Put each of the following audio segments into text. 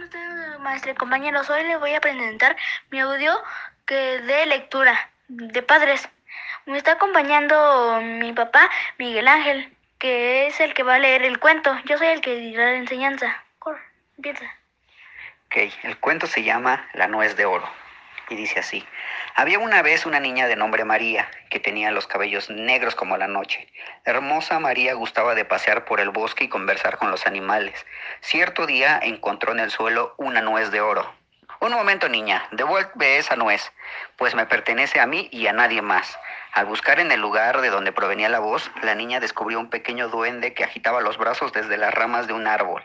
¿Cómo están, maestra y compañeros? Hoy les voy a presentar mi audio que de lectura de padres. Me está acompañando mi papá, Miguel Ángel, que es el que va a leer el cuento. Yo soy el que dirá la enseñanza. Corre, empieza. Ok, el cuento se llama La nuez de oro y dice así. Había una vez una niña de nombre María, que tenía los cabellos negros como la noche. Hermosa María gustaba de pasear por el bosque y conversar con los animales. Cierto día encontró en el suelo una nuez de oro. Un momento, niña, devuelve esa nuez, pues me pertenece a mí y a nadie más. Al buscar en el lugar de donde provenía la voz, la niña descubrió un pequeño duende que agitaba los brazos desde las ramas de un árbol.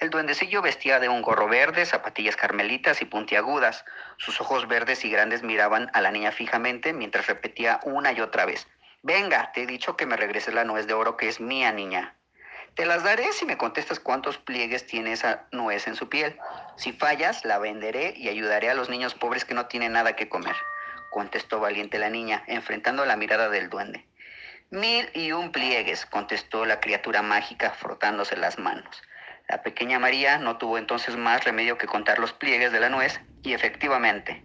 El duendecillo vestía de un gorro verde, zapatillas carmelitas y puntiagudas. Sus ojos verdes y grandes miraban a la niña fijamente mientras repetía una y otra vez. Venga, te he dicho que me regreses la nuez de oro que es mía, niña. Te las daré si me contestas cuántos pliegues tiene esa nuez en su piel. Si fallas, la venderé y ayudaré a los niños pobres que no tienen nada que comer contestó valiente la niña, enfrentando la mirada del duende. Mil y un pliegues, contestó la criatura mágica, frotándose las manos. La pequeña María no tuvo entonces más remedio que contar los pliegues de la nuez, y efectivamente,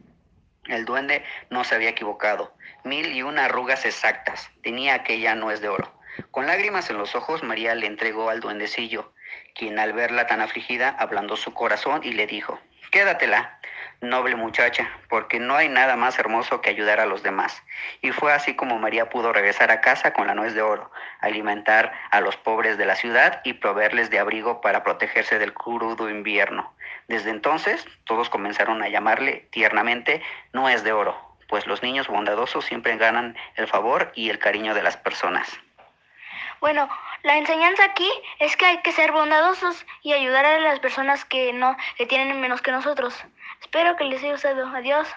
el duende no se había equivocado. Mil y una arrugas exactas tenía aquella nuez de oro. Con lágrimas en los ojos, María le entregó al duendecillo, quien al verla tan afligida, ablandó su corazón y le dijo, Quédatela, noble muchacha, porque no hay nada más hermoso que ayudar a los demás. Y fue así como María pudo regresar a casa con la nuez de oro, alimentar a los pobres de la ciudad y proveerles de abrigo para protegerse del crudo invierno. Desde entonces, todos comenzaron a llamarle tiernamente nuez de oro, pues los niños bondadosos siempre ganan el favor y el cariño de las personas. Bueno, la enseñanza aquí es que hay que ser bondadosos y ayudar a las personas que no que tienen menos que nosotros. Espero que les haya gustado. Adiós.